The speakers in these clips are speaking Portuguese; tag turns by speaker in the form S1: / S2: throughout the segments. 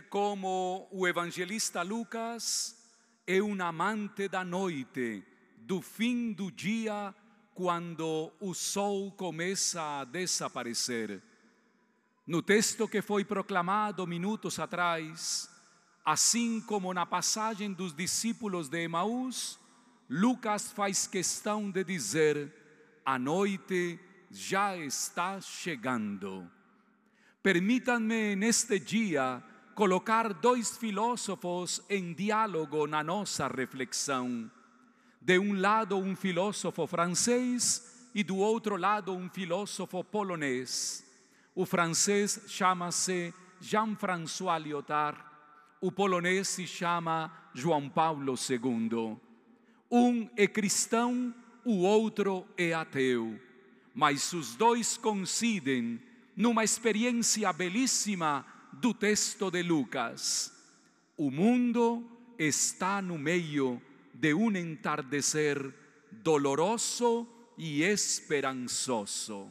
S1: Como o evangelista Lucas é um amante da noite, do fim do dia, quando o sol começa a desaparecer. No texto que foi proclamado minutos atrás, assim como na passagem dos discípulos de Emaús, Lucas faz questão de dizer: a noite já está chegando. Permítanme neste dia colocar dois filósofos em diálogo na nossa reflexão. De um lado, um filósofo francês e do outro lado, um filósofo polonês. O francês chama-se Jean-François Lyotard, o polonês se chama João Paulo II. Um é cristão, o outro é ateu, mas os dois coincidem numa experiência belíssima do texto de Lucas. O mundo está no meio de um entardecer doloroso e esperançoso.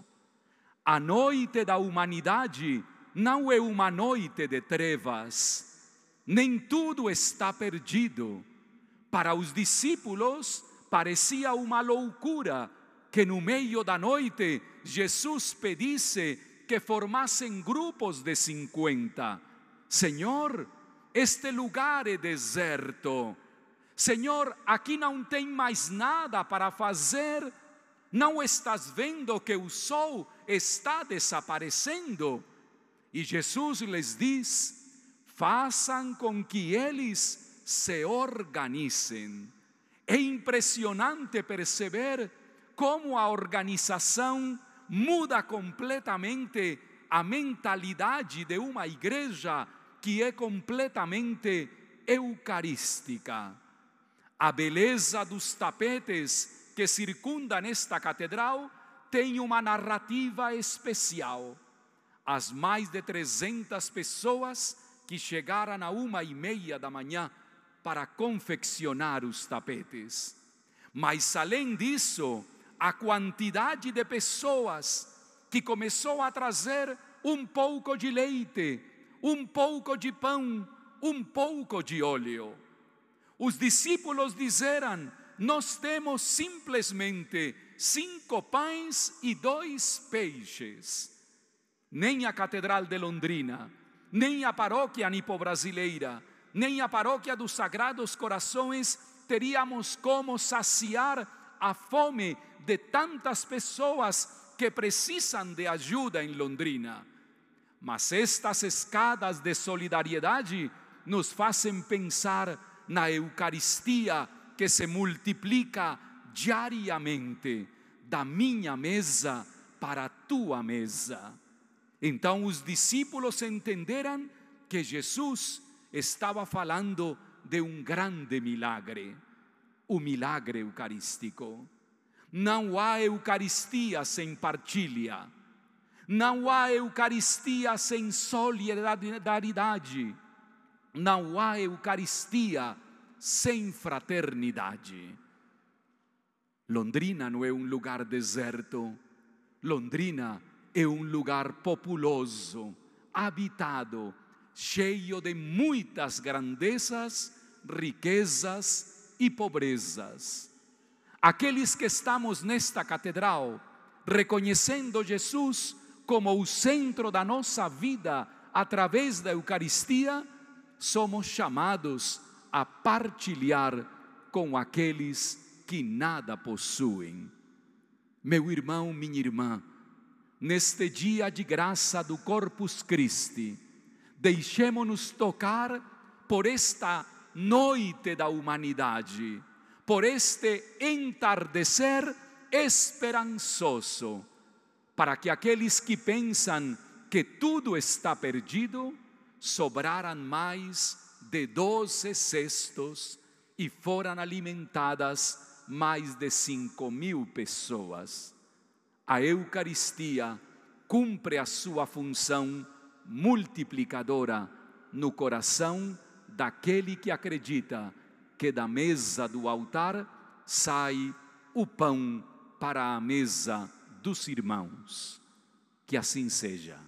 S1: A noite da humanidade não é uma noite de trevas, nem tudo está perdido. Para os discípulos parecia uma loucura que no meio da noite Jesus pedisse que formassem grupos de 50. Senhor, este lugar é deserto. Senhor, aqui não tem mais nada para fazer. Não estás vendo que o sol está desaparecendo? E Jesus lhes diz: façam com que eles se organizem. É impressionante perceber como a organização muda completamente a mentalidade de uma igreja que é completamente eucarística. A beleza dos tapetes que circundam esta catedral tem uma narrativa especial. As mais de 300 pessoas que chegaram a uma e meia da manhã para confeccionar os tapetes. Mas além disso, a quantidade de pessoas que começou a trazer um pouco de leite, um pouco de pão, um pouco de óleo. Os discípulos disseram: Nós temos simplesmente cinco pães e dois peixes. Nem a Catedral de Londrina, nem a paróquia nipo-brasileira, nem a paróquia dos Sagrados Corações teríamos como saciar a fome de tantas pessoas que precisam de ajuda em Londrina. Mas estas escadas de solidariedade nos fazem pensar na Eucaristia que se multiplica diariamente da minha mesa para a tua mesa. Então os discípulos entenderam que Jesus estava falando de um grande milagre, o milagre eucarístico. Não há Eucaristia sem partilha. Não há Eucaristia sem solidariedade. Não há Eucaristia sem fraternidade. Londrina não é um lugar deserto. Londrina é um lugar populoso, habitado, cheio de muitas grandezas, riquezas e pobrezas aqueles que estamos nesta catedral, reconhecendo Jesus como o centro da nossa vida através da Eucaristia, somos chamados a partilhar com aqueles que nada possuem. Meu irmão, minha irmã, neste dia de graça do Corpus Christi, deixemos-nos tocar por esta noite da humanidade por este entardecer esperançoso, para que aqueles que pensam que tudo está perdido, sobraram mais de doze cestos e foram alimentadas mais de cinco mil pessoas. A Eucaristia cumpre a sua função multiplicadora no coração daquele que acredita que da mesa do altar sai o pão para a mesa dos irmãos. Que assim seja.